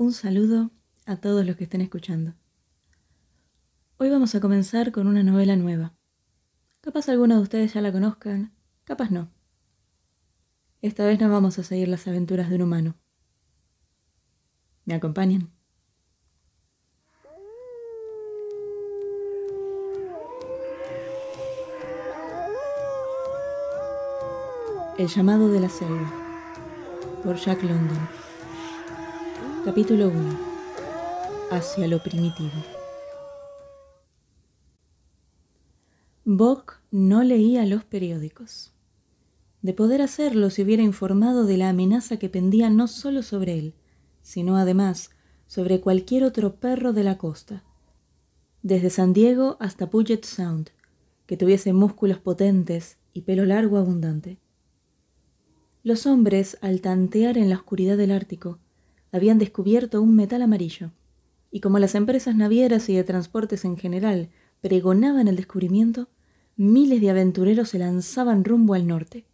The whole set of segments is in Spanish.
Un saludo a todos los que estén escuchando. Hoy vamos a comenzar con una novela nueva. Capaz algunos de ustedes ya la conozcan, capaz no. Esta vez no vamos a seguir las aventuras de un humano. ¿Me acompañan? El llamado de la selva por Jack London Capítulo 1 Hacia lo primitivo Bock no leía los periódicos. De poder hacerlo se hubiera informado de la amenaza que pendía no solo sobre él, sino además sobre cualquier otro perro de la costa, desde San Diego hasta Puget Sound, que tuviese músculos potentes y pelo largo abundante. Los hombres, al tantear en la oscuridad del Ártico, habían descubierto un metal amarillo, y como las empresas navieras y de transportes en general pregonaban el descubrimiento, miles de aventureros se lanzaban rumbo al norte.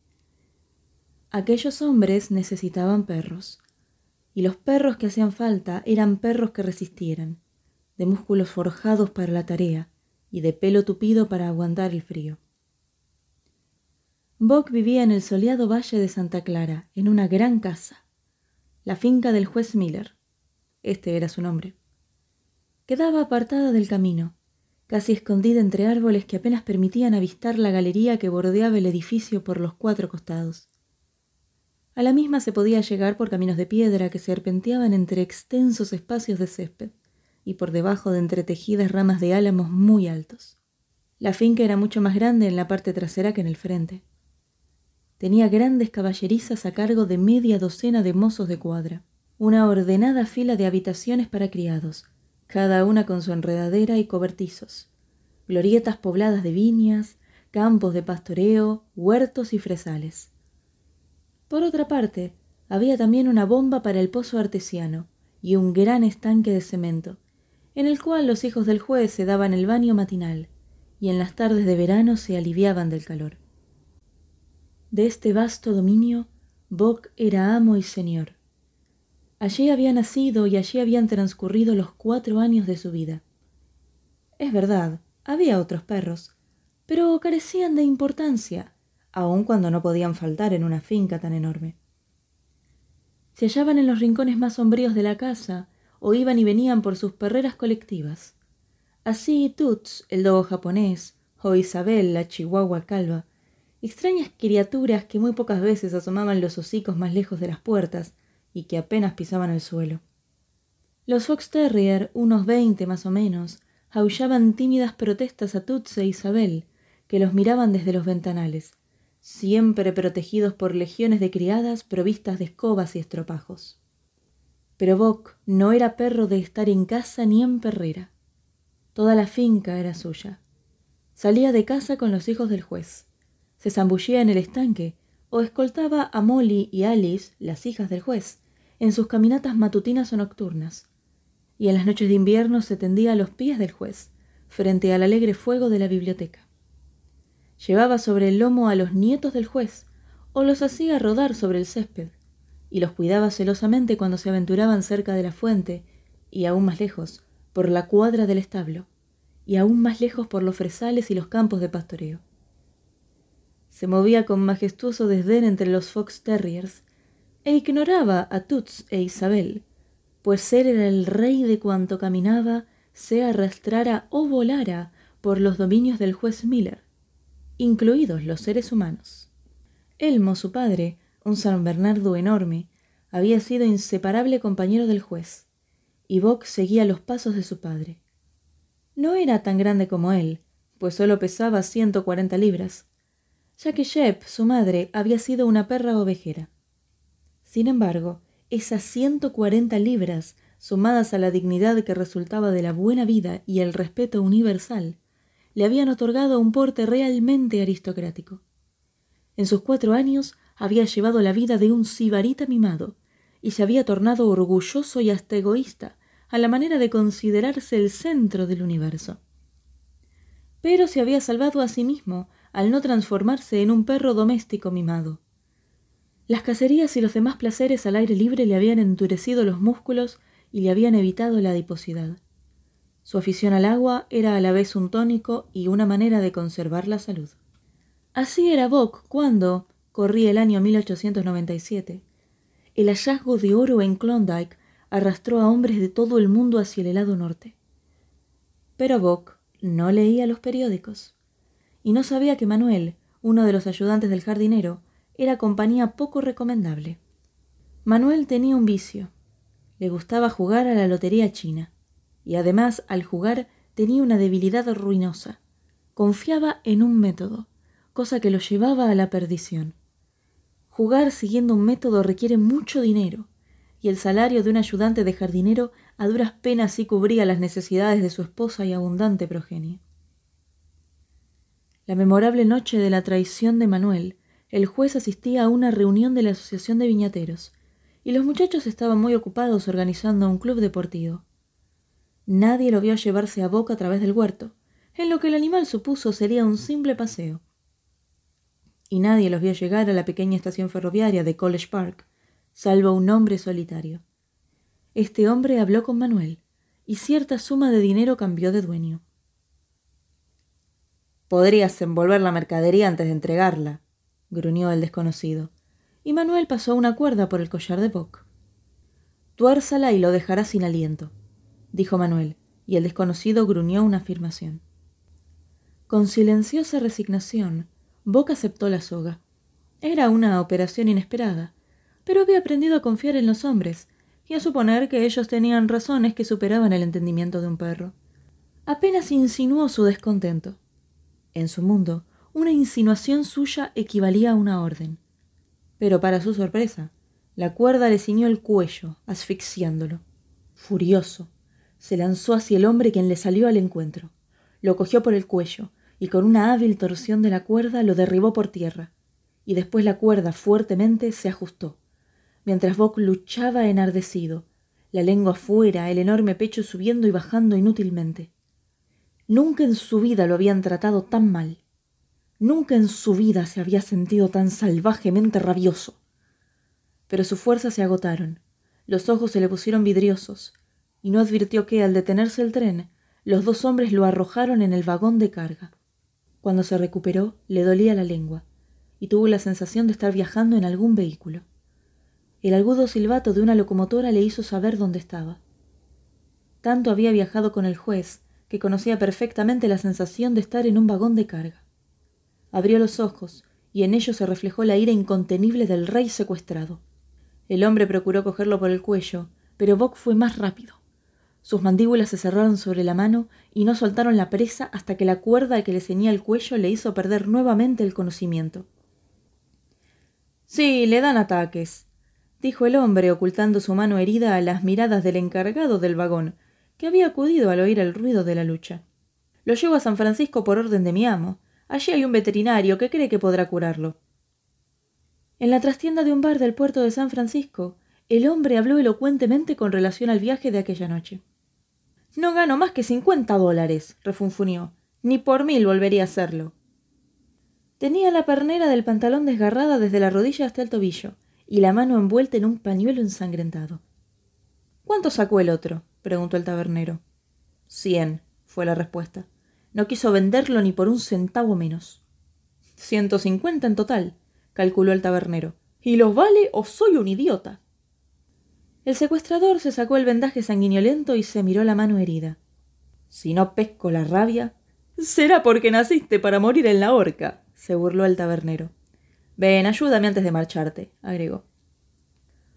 Aquellos hombres necesitaban perros, y los perros que hacían falta eran perros que resistieran, de músculos forjados para la tarea y de pelo tupido para aguantar el frío. Bock vivía en el soleado valle de Santa Clara, en una gran casa, la finca del juez Miller. Este era su nombre. Quedaba apartada del camino, casi escondida entre árboles que apenas permitían avistar la galería que bordeaba el edificio por los cuatro costados. A la misma se podía llegar por caminos de piedra que serpenteaban entre extensos espacios de césped y por debajo de entretejidas ramas de álamos muy altos. La finca era mucho más grande en la parte trasera que en el frente. Tenía grandes caballerizas a cargo de media docena de mozos de cuadra, una ordenada fila de habitaciones para criados, cada una con su enredadera y cobertizos, glorietas pobladas de viñas, campos de pastoreo, huertos y fresales. Por otra parte, había también una bomba para el pozo artesiano y un gran estanque de cemento, en el cual los hijos del juez se daban el baño matinal y en las tardes de verano se aliviaban del calor. De este vasto dominio, Bock era amo y señor. Allí había nacido y allí habían transcurrido los cuatro años de su vida. Es verdad, había otros perros, pero carecían de importancia, aun cuando no podían faltar en una finca tan enorme. Se hallaban en los rincones más sombríos de la casa o iban y venían por sus perreras colectivas. Así Toots, el dogo japonés, o Isabel, la chihuahua calva, extrañas criaturas que muy pocas veces asomaban los hocicos más lejos de las puertas y que apenas pisaban el suelo. Los fox terrier, unos veinte más o menos, aullaban tímidas protestas a Tutse e Isabel, que los miraban desde los ventanales, siempre protegidos por legiones de criadas provistas de escobas y estropajos. Pero Bock no era perro de estar en casa ni en perrera. Toda la finca era suya. Salía de casa con los hijos del juez se zambullía en el estanque o escoltaba a Molly y Alice, las hijas del juez, en sus caminatas matutinas o nocturnas, y en las noches de invierno se tendía a los pies del juez, frente al alegre fuego de la biblioteca. Llevaba sobre el lomo a los nietos del juez, o los hacía rodar sobre el césped, y los cuidaba celosamente cuando se aventuraban cerca de la fuente, y aún más lejos, por la cuadra del establo, y aún más lejos por los fresales y los campos de pastoreo se movía con majestuoso desdén entre los fox terriers e ignoraba a Toots e Isabel, pues él era el rey de cuanto caminaba, se arrastrara o volara por los dominios del juez Miller, incluidos los seres humanos. Elmo, su padre, un San Bernardo enorme, había sido inseparable compañero del juez, y Bock seguía los pasos de su padre. No era tan grande como él, pues solo pesaba ciento cuarenta libras, ya que Shep, su madre, había sido una perra ovejera. Sin embargo, esas ciento cuarenta libras, sumadas a la dignidad que resultaba de la buena vida y el respeto universal, le habían otorgado un porte realmente aristocrático. En sus cuatro años había llevado la vida de un sibarita mimado, y se había tornado orgulloso y hasta egoísta, a la manera de considerarse el centro del universo. Pero se había salvado a sí mismo al no transformarse en un perro doméstico mimado. Las cacerías y los demás placeres al aire libre le habían endurecido los músculos y le habían evitado la adiposidad. Su afición al agua era a la vez un tónico y una manera de conservar la salud. Así era Bock cuando, corría el año 1897, el hallazgo de oro en Klondike arrastró a hombres de todo el mundo hacia el helado norte. Pero Bock no leía los periódicos y no sabía que Manuel, uno de los ayudantes del jardinero, era compañía poco recomendable. Manuel tenía un vicio. Le gustaba jugar a la lotería china y además al jugar tenía una debilidad ruinosa. Confiaba en un método, cosa que lo llevaba a la perdición. Jugar siguiendo un método requiere mucho dinero, y el salario de un ayudante de jardinero a duras penas sí cubría las necesidades de su esposa y abundante progenie. La memorable noche de la traición de Manuel, el juez asistía a una reunión de la Asociación de Viñateros, y los muchachos estaban muy ocupados organizando un club deportivo. Nadie lo vio llevarse a boca a través del huerto, en lo que el animal supuso sería un simple paseo. Y nadie los vio llegar a la pequeña estación ferroviaria de College Park, salvo un hombre solitario. Este hombre habló con Manuel, y cierta suma de dinero cambió de dueño. Podrías envolver la mercadería antes de entregarla, gruñó el desconocido, y Manuel pasó una cuerda por el collar de Bock. Tuérzala y lo dejará sin aliento dijo Manuel, y el desconocido gruñó una afirmación. Con silenciosa resignación, Bock aceptó la soga. Era una operación inesperada, pero había aprendido a confiar en los hombres y a suponer que ellos tenían razones que superaban el entendimiento de un perro. Apenas insinuó su descontento. En su mundo, una insinuación suya equivalía a una orden. Pero para su sorpresa, la cuerda le ciñó el cuello, asfixiándolo. Furioso, se lanzó hacia el hombre quien le salió al encuentro. Lo cogió por el cuello y con una hábil torsión de la cuerda lo derribó por tierra. Y después la cuerda fuertemente se ajustó. Mientras Bock luchaba enardecido, la lengua fuera, el enorme pecho subiendo y bajando inútilmente. Nunca en su vida lo habían tratado tan mal. Nunca en su vida se había sentido tan salvajemente rabioso. Pero sus fuerzas se agotaron, los ojos se le pusieron vidriosos, y no advirtió que, al detenerse el tren, los dos hombres lo arrojaron en el vagón de carga. Cuando se recuperó, le dolía la lengua, y tuvo la sensación de estar viajando en algún vehículo. El agudo silbato de una locomotora le hizo saber dónde estaba. Tanto había viajado con el juez que conocía perfectamente la sensación de estar en un vagón de carga. Abrió los ojos y en ellos se reflejó la ira incontenible del rey secuestrado. El hombre procuró cogerlo por el cuello, pero Bock fue más rápido. Sus mandíbulas se cerraron sobre la mano y no soltaron la presa hasta que la cuerda que le ceñía el cuello le hizo perder nuevamente el conocimiento. Sí, le dan ataques, dijo el hombre, ocultando su mano herida a las miradas del encargado del vagón, que había acudido al oír el ruido de la lucha. Lo llevo a San Francisco por orden de mi amo. Allí hay un veterinario que cree que podrá curarlo. En la trastienda de un bar del puerto de San Francisco, el hombre habló elocuentemente con relación al viaje de aquella noche. No gano más que cincuenta dólares, refunfuñó. Ni por mil volvería a hacerlo. Tenía la pernera del pantalón desgarrada desde la rodilla hasta el tobillo, y la mano envuelta en un pañuelo ensangrentado. ¿Cuánto sacó el otro? Preguntó el tabernero. Cien, fue la respuesta. No quiso venderlo ni por un centavo menos. Ciento cincuenta en total, calculó el tabernero. ¿Y los vale o soy un idiota? El secuestrador se sacó el vendaje sanguinolento y se miró la mano herida. Si no pesco la rabia, será porque naciste para morir en la horca, se burló el tabernero. Ven, ayúdame antes de marcharte, agregó.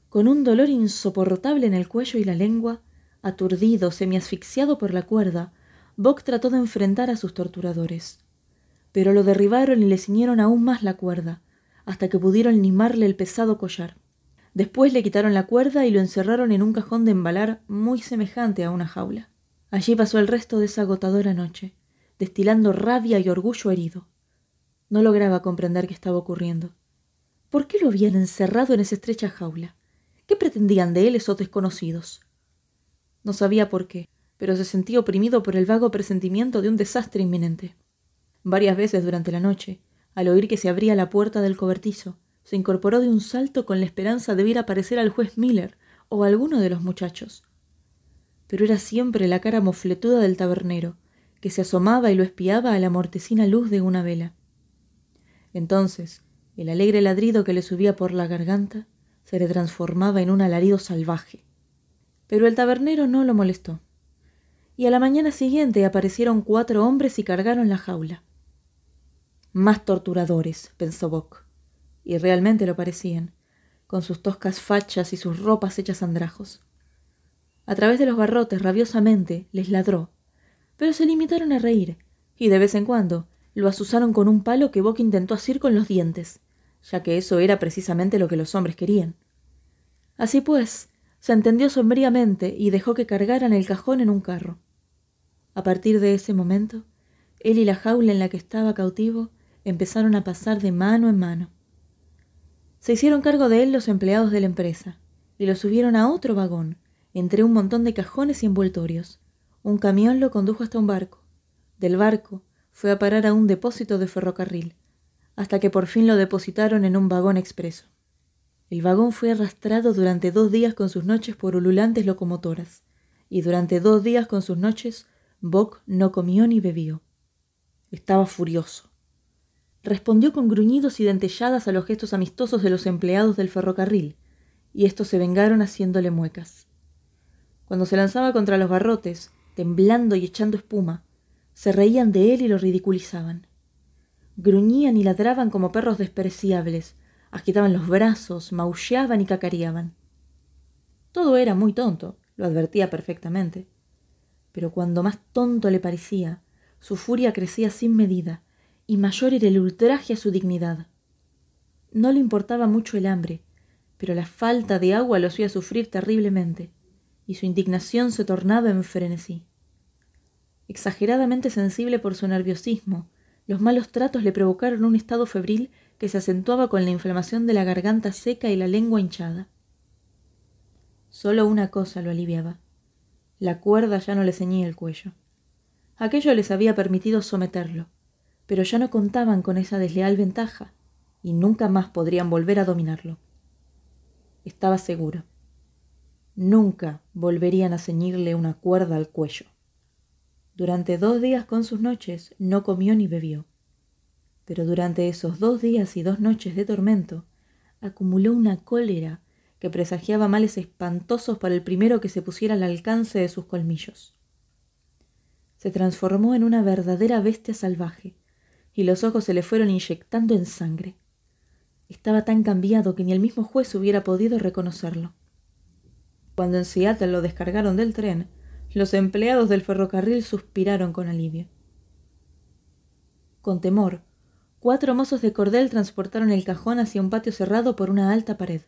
Con un dolor insoportable en el cuello y la lengua, aturdido, semiasfixiado por la cuerda, Bock trató de enfrentar a sus torturadores. Pero lo derribaron y le ciñeron aún más la cuerda, hasta que pudieron limarle el pesado collar. Después le quitaron la cuerda y lo encerraron en un cajón de embalar muy semejante a una jaula. Allí pasó el resto de esa agotadora noche, destilando rabia y orgullo herido. No lograba comprender qué estaba ocurriendo. ¿Por qué lo habían encerrado en esa estrecha jaula? ¿Qué pretendían de él esos desconocidos? No sabía por qué, pero se sentía oprimido por el vago presentimiento de un desastre inminente. Varias veces durante la noche, al oír que se abría la puerta del cobertizo, se incorporó de un salto con la esperanza de ver aparecer al juez Miller o alguno de los muchachos. pero era siempre la cara mofletuda del tabernero, que se asomaba y lo espiaba a la mortecina luz de una vela. Entonces, el alegre ladrido que le subía por la garganta se le transformaba en un alarido salvaje. Pero el tabernero no lo molestó. Y a la mañana siguiente aparecieron cuatro hombres y cargaron la jaula. Más torturadores, pensó Bock. Y realmente lo parecían, con sus toscas fachas y sus ropas hechas andrajos. A través de los barrotes, rabiosamente, les ladró, pero se limitaron a reír, y de vez en cuando lo asusaron con un palo que Bock intentó asir con los dientes, ya que eso era precisamente lo que los hombres querían. Así pues, se entendió sombríamente y dejó que cargaran el cajón en un carro. A partir de ese momento, él y la jaula en la que estaba cautivo empezaron a pasar de mano en mano. Se hicieron cargo de él los empleados de la empresa y lo subieron a otro vagón, entre un montón de cajones y envoltorios. Un camión lo condujo hasta un barco. Del barco fue a parar a un depósito de ferrocarril, hasta que por fin lo depositaron en un vagón expreso. El vagón fue arrastrado durante dos días con sus noches por ululantes locomotoras, y durante dos días con sus noches Bock no comió ni bebió. Estaba furioso. Respondió con gruñidos y dentelladas a los gestos amistosos de los empleados del ferrocarril, y estos se vengaron haciéndole muecas. Cuando se lanzaba contra los barrotes, temblando y echando espuma, se reían de él y lo ridiculizaban. Gruñían y ladraban como perros despreciables, agitaban los brazos, maullaban y cacareaban. Todo era muy tonto, lo advertía perfectamente. Pero cuando más tonto le parecía, su furia crecía sin medida, y mayor era el ultraje a su dignidad. No le importaba mucho el hambre, pero la falta de agua lo hacía sufrir terriblemente, y su indignación se tornaba en frenesí. Exageradamente sensible por su nerviosismo, los malos tratos le provocaron un estado febril que se acentuaba con la inflamación de la garganta seca y la lengua hinchada. Solo una cosa lo aliviaba. La cuerda ya no le ceñía el cuello. Aquello les había permitido someterlo, pero ya no contaban con esa desleal ventaja y nunca más podrían volver a dominarlo. Estaba seguro. Nunca volverían a ceñirle una cuerda al cuello. Durante dos días con sus noches no comió ni bebió pero durante esos dos días y dos noches de tormento acumuló una cólera que presagiaba males espantosos para el primero que se pusiera al alcance de sus colmillos. Se transformó en una verdadera bestia salvaje, y los ojos se le fueron inyectando en sangre. Estaba tan cambiado que ni el mismo juez hubiera podido reconocerlo. Cuando en Seattle lo descargaron del tren, los empleados del ferrocarril suspiraron con alivio. Con temor, Cuatro mozos de cordel transportaron el cajón hacia un patio cerrado por una alta pared.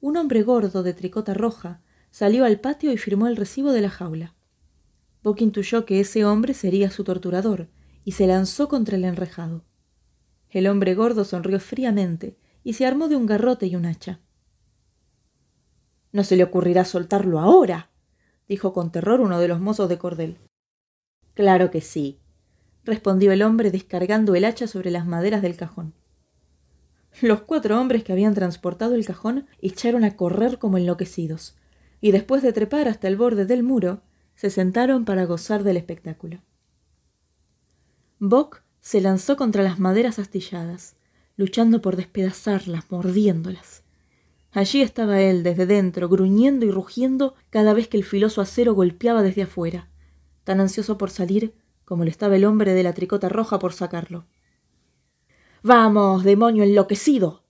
Un hombre gordo de tricota roja salió al patio y firmó el recibo de la jaula. Bock intuyó que ese hombre sería su torturador y se lanzó contra el enrejado. El hombre gordo sonrió fríamente y se armó de un garrote y un hacha. No se le ocurrirá soltarlo ahora, dijo con terror uno de los mozos de cordel. Claro que sí, respondió el hombre descargando el hacha sobre las maderas del cajón. Los cuatro hombres que habían transportado el cajón echaron a correr como enloquecidos, y después de trepar hasta el borde del muro, se sentaron para gozar del espectáculo. Bock se lanzó contra las maderas astilladas, luchando por despedazarlas, mordiéndolas. Allí estaba él desde dentro, gruñendo y rugiendo cada vez que el filoso acero golpeaba desde afuera, tan ansioso por salir como le estaba el hombre de la tricota roja por sacarlo. Vamos, demonio enloquecido.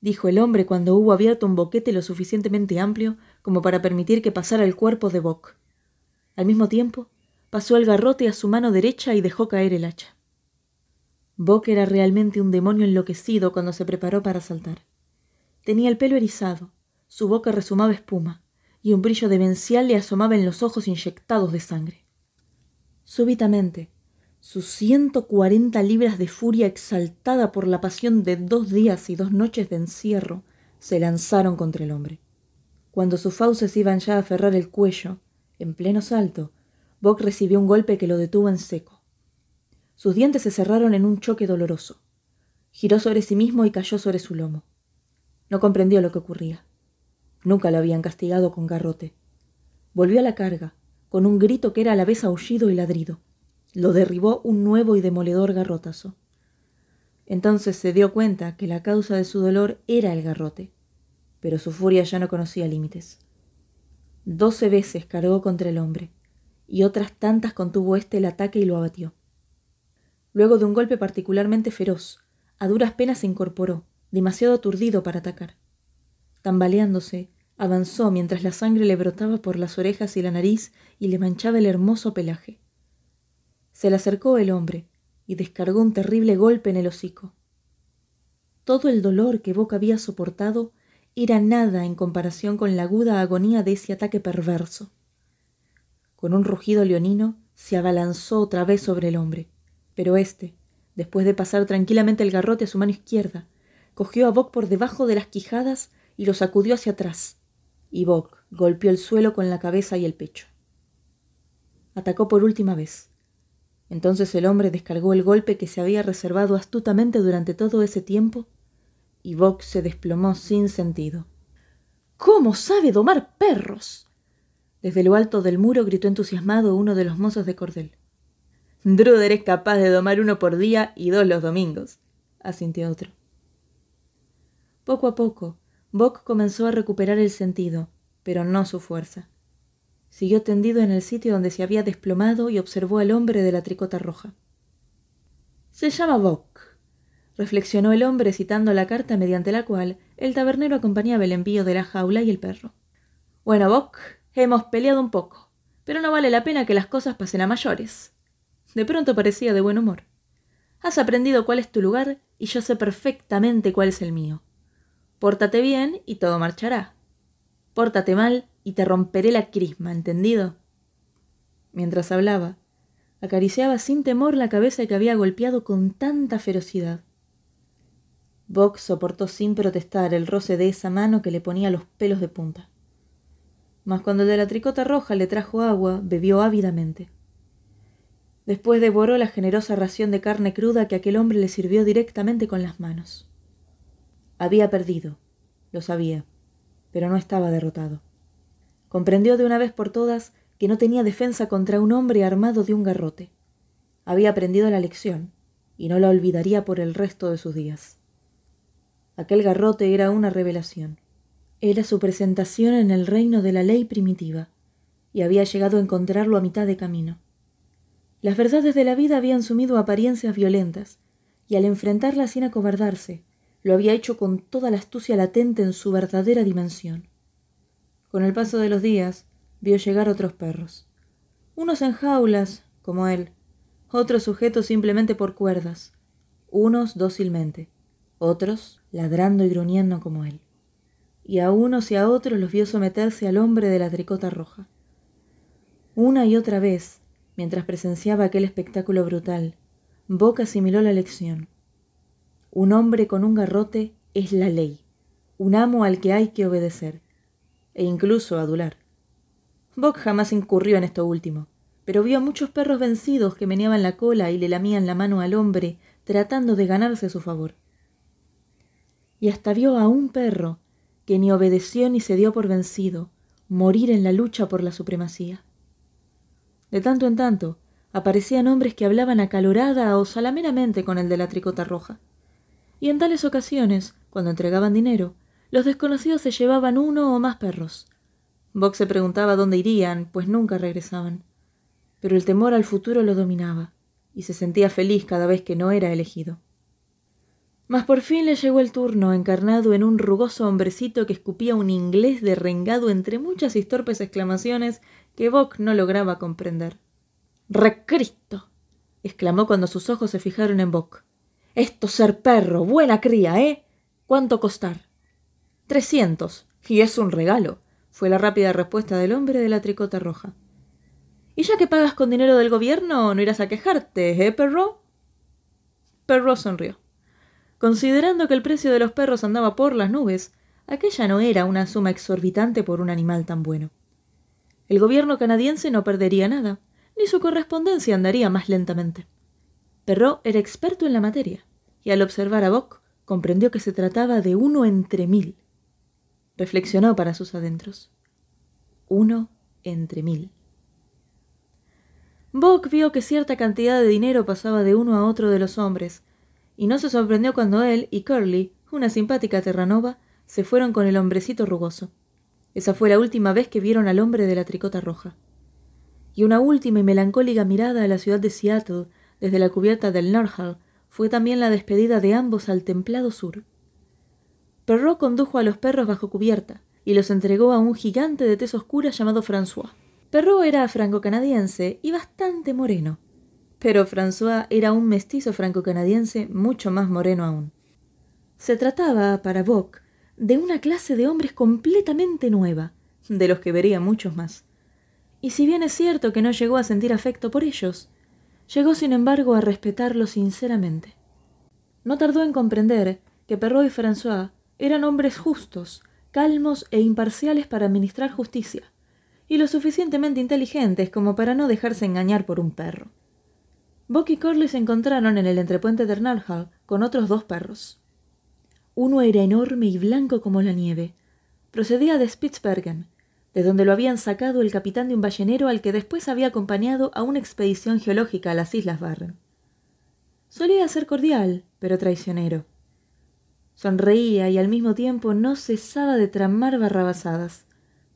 dijo el hombre cuando hubo abierto un boquete lo suficientemente amplio como para permitir que pasara el cuerpo de Bock. Al mismo tiempo, pasó el garrote a su mano derecha y dejó caer el hacha. Bock era realmente un demonio enloquecido cuando se preparó para saltar. Tenía el pelo erizado, su boca resumaba espuma, y un brillo demencial le asomaba en los ojos inyectados de sangre. Súbitamente, sus ciento cuarenta libras de furia exaltada por la pasión de dos días y dos noches de encierro se lanzaron contra el hombre. Cuando sus fauces iban ya a aferrar el cuello, en pleno salto, Bock recibió un golpe que lo detuvo en seco. Sus dientes se cerraron en un choque doloroso. Giró sobre sí mismo y cayó sobre su lomo. No comprendió lo que ocurría. Nunca lo habían castigado con garrote. Volvió a la carga, con un grito que era a la vez aullido y ladrido. Lo derribó un nuevo y demoledor garrotazo. Entonces se dio cuenta que la causa de su dolor era el garrote, pero su furia ya no conocía límites. Doce veces cargó contra el hombre, y otras tantas contuvo éste el ataque y lo abatió. Luego de un golpe particularmente feroz, a duras penas se incorporó, demasiado aturdido para atacar. Tambaleándose, avanzó mientras la sangre le brotaba por las orejas y la nariz y le manchaba el hermoso pelaje. Se le acercó el hombre y descargó un terrible golpe en el hocico. Todo el dolor que Boca había soportado era nada en comparación con la aguda agonía de ese ataque perverso. Con un rugido leonino se abalanzó otra vez sobre el hombre, pero éste, después de pasar tranquilamente el garrote a su mano izquierda, cogió a Bock por debajo de las quijadas y lo sacudió hacia atrás, y Bock golpeó el suelo con la cabeza y el pecho. Atacó por última vez. Entonces el hombre descargó el golpe que se había reservado astutamente durante todo ese tiempo, y Bock se desplomó sin sentido. ¿Cómo sabe domar perros? Desde lo alto del muro gritó entusiasmado uno de los mozos de cordel. Druder es capaz de domar uno por día y dos los domingos, asintió otro. Poco a poco, Bock comenzó a recuperar el sentido, pero no su fuerza. Siguió tendido en el sitio donde se había desplomado y observó al hombre de la tricota roja. Se llama Bock, reflexionó el hombre citando la carta mediante la cual el tabernero acompañaba el envío de la jaula y el perro. Bueno, Bock, hemos peleado un poco, pero no vale la pena que las cosas pasen a mayores. De pronto parecía de buen humor. Has aprendido cuál es tu lugar y yo sé perfectamente cuál es el mío. Pórtate bien y todo marchará. Pórtate mal y te romperé la crisma, ¿entendido? Mientras hablaba, acariciaba sin temor la cabeza que había golpeado con tanta ferocidad. Box soportó sin protestar el roce de esa mano que le ponía los pelos de punta. Mas cuando el de la tricota roja le trajo agua, bebió ávidamente. Después devoró la generosa ración de carne cruda que aquel hombre le sirvió directamente con las manos. Había perdido, lo sabía, pero no estaba derrotado. Comprendió de una vez por todas que no tenía defensa contra un hombre armado de un garrote. Había aprendido la lección, y no la olvidaría por el resto de sus días. Aquel garrote era una revelación. Era su presentación en el reino de la ley primitiva, y había llegado a encontrarlo a mitad de camino. Las verdades de la vida habían sumido apariencias violentas, y al enfrentarlas sin acobardarse, lo había hecho con toda la astucia latente en su verdadera dimensión. Con el paso de los días, vio llegar otros perros. Unos en jaulas, como él, otros sujetos simplemente por cuerdas, unos dócilmente, otros ladrando y gruñendo como él. Y a unos y a otros los vio someterse al hombre de la tricota roja. Una y otra vez, mientras presenciaba aquel espectáculo brutal, Boca asimiló la lección. Un hombre con un garrote es la ley, un amo al que hay que obedecer, e incluso adular. Bock jamás incurrió en esto último, pero vio a muchos perros vencidos que meneaban la cola y le lamían la mano al hombre, tratando de ganarse su favor. Y hasta vio a un perro que ni obedeció ni se dio por vencido, morir en la lucha por la supremacía. De tanto en tanto, aparecían hombres que hablaban acalorada o salameramente con el de la tricota roja y en tales ocasiones, cuando entregaban dinero, los desconocidos se llevaban uno o más perros. Box se preguntaba dónde irían, pues nunca regresaban. Pero el temor al futuro lo dominaba, y se sentía feliz cada vez que no era elegido. Mas por fin le llegó el turno, encarnado en un rugoso hombrecito que escupía un inglés derrengado entre muchas y torpes exclamaciones que Bock no lograba comprender. ¡Recristo! exclamó cuando sus ojos se fijaron en Bock. Esto ser perro, buena cría, ¿eh? ¿Cuánto costar? Trescientos. Y es un regalo, fue la rápida respuesta del hombre de la tricota roja. ¿Y ya que pagas con dinero del gobierno, no irás a quejarte, eh, perro? Perro sonrió. Considerando que el precio de los perros andaba por las nubes, aquella no era una suma exorbitante por un animal tan bueno. El gobierno canadiense no perdería nada, ni su correspondencia andaría más lentamente. Perrault era experto en la materia, y al observar a Bock comprendió que se trataba de uno entre mil. Reflexionó para sus adentros. Uno entre mil. Bock vio que cierta cantidad de dinero pasaba de uno a otro de los hombres, y no se sorprendió cuando él y Curly, una simpática terranova, se fueron con el hombrecito rugoso. Esa fue la última vez que vieron al hombre de la tricota roja. Y una última y melancólica mirada a la ciudad de Seattle desde la cubierta del Norhall fue también la despedida de ambos al templado sur. Perrault condujo a los perros bajo cubierta y los entregó a un gigante de tez oscura llamado François. Perrault era franco-canadiense y bastante moreno, pero François era un mestizo franco-canadiense mucho más moreno aún. Se trataba, para Bock, de una clase de hombres completamente nueva, de los que vería muchos más. Y si bien es cierto que no llegó a sentir afecto por ellos, llegó sin embargo a respetarlos sinceramente. No tardó en comprender que Perrault y François eran hombres justos, calmos e imparciales para administrar justicia, y lo suficientemente inteligentes como para no dejarse engañar por un perro. Buck y Corley se encontraron en el entrepuente de Narhal con otros dos perros. Uno era enorme y blanco como la nieve. Procedía de Spitzbergen, de donde lo habían sacado el capitán de un ballenero al que después había acompañado a una expedición geológica a las Islas Barren. Solía ser cordial, pero traicionero. Sonreía y al mismo tiempo no cesaba de tramar barrabasadas,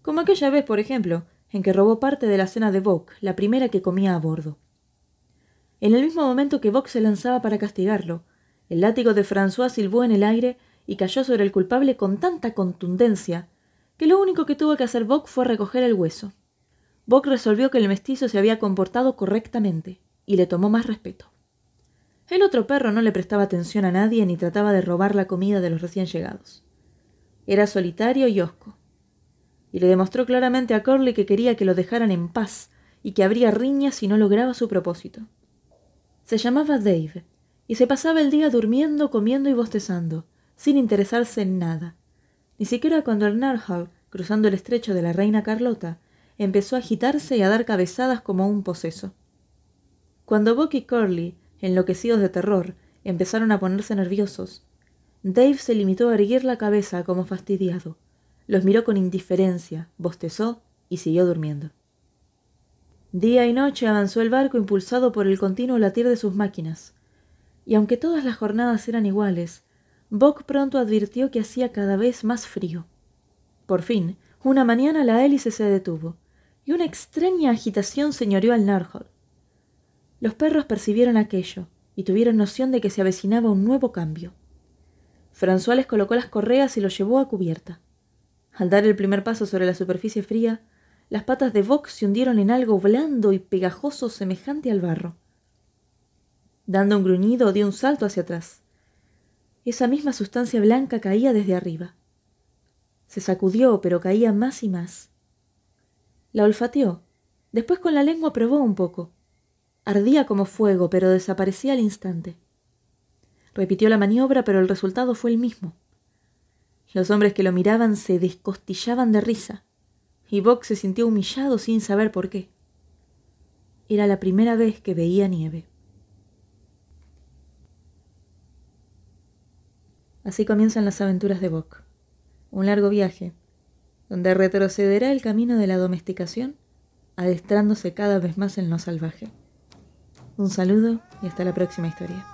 como aquella vez, por ejemplo, en que robó parte de la cena de Bock, la primera que comía a bordo. En el mismo momento que Bock se lanzaba para castigarlo, el látigo de François silbó en el aire y cayó sobre el culpable con tanta contundencia que lo único que tuvo que hacer Bock fue recoger el hueso. Bock resolvió que el mestizo se había comportado correctamente y le tomó más respeto. El otro perro no le prestaba atención a nadie ni trataba de robar la comida de los recién llegados. Era solitario y hosco. Y le demostró claramente a Corley que quería que lo dejaran en paz y que habría riñas si no lograba su propósito. Se llamaba Dave y se pasaba el día durmiendo, comiendo y bostezando, sin interesarse en nada, ni siquiera cuando el Narhal, cruzando el estrecho de la reina Carlota, empezó a agitarse y a dar cabezadas como un poseso. Cuando Buck y Curly enloquecidos de terror, empezaron a ponerse nerviosos. Dave se limitó a erguir la cabeza como fastidiado. Los miró con indiferencia, bostezó y siguió durmiendo. Día y noche avanzó el barco impulsado por el continuo latir de sus máquinas. Y aunque todas las jornadas eran iguales, Bock pronto advirtió que hacía cada vez más frío. Por fin, una mañana la hélice se detuvo, y una extraña agitación señoreó al Narhol. Los perros percibieron aquello y tuvieron noción de que se avecinaba un nuevo cambio. François les colocó las correas y los llevó a cubierta. Al dar el primer paso sobre la superficie fría, las patas de Vox se hundieron en algo blando y pegajoso semejante al barro. Dando un gruñido, dio un salto hacia atrás. Esa misma sustancia blanca caía desde arriba. Se sacudió, pero caía más y más. La olfateó. Después con la lengua probó un poco. Ardía como fuego, pero desaparecía al instante. Repitió la maniobra, pero el resultado fue el mismo. Los hombres que lo miraban se descostillaban de risa, y Box se sintió humillado sin saber por qué. Era la primera vez que veía nieve. Así comienzan las aventuras de Bock, un largo viaje, donde retrocederá el camino de la domesticación, adestrándose cada vez más en lo salvaje. Un saludo y hasta la próxima historia.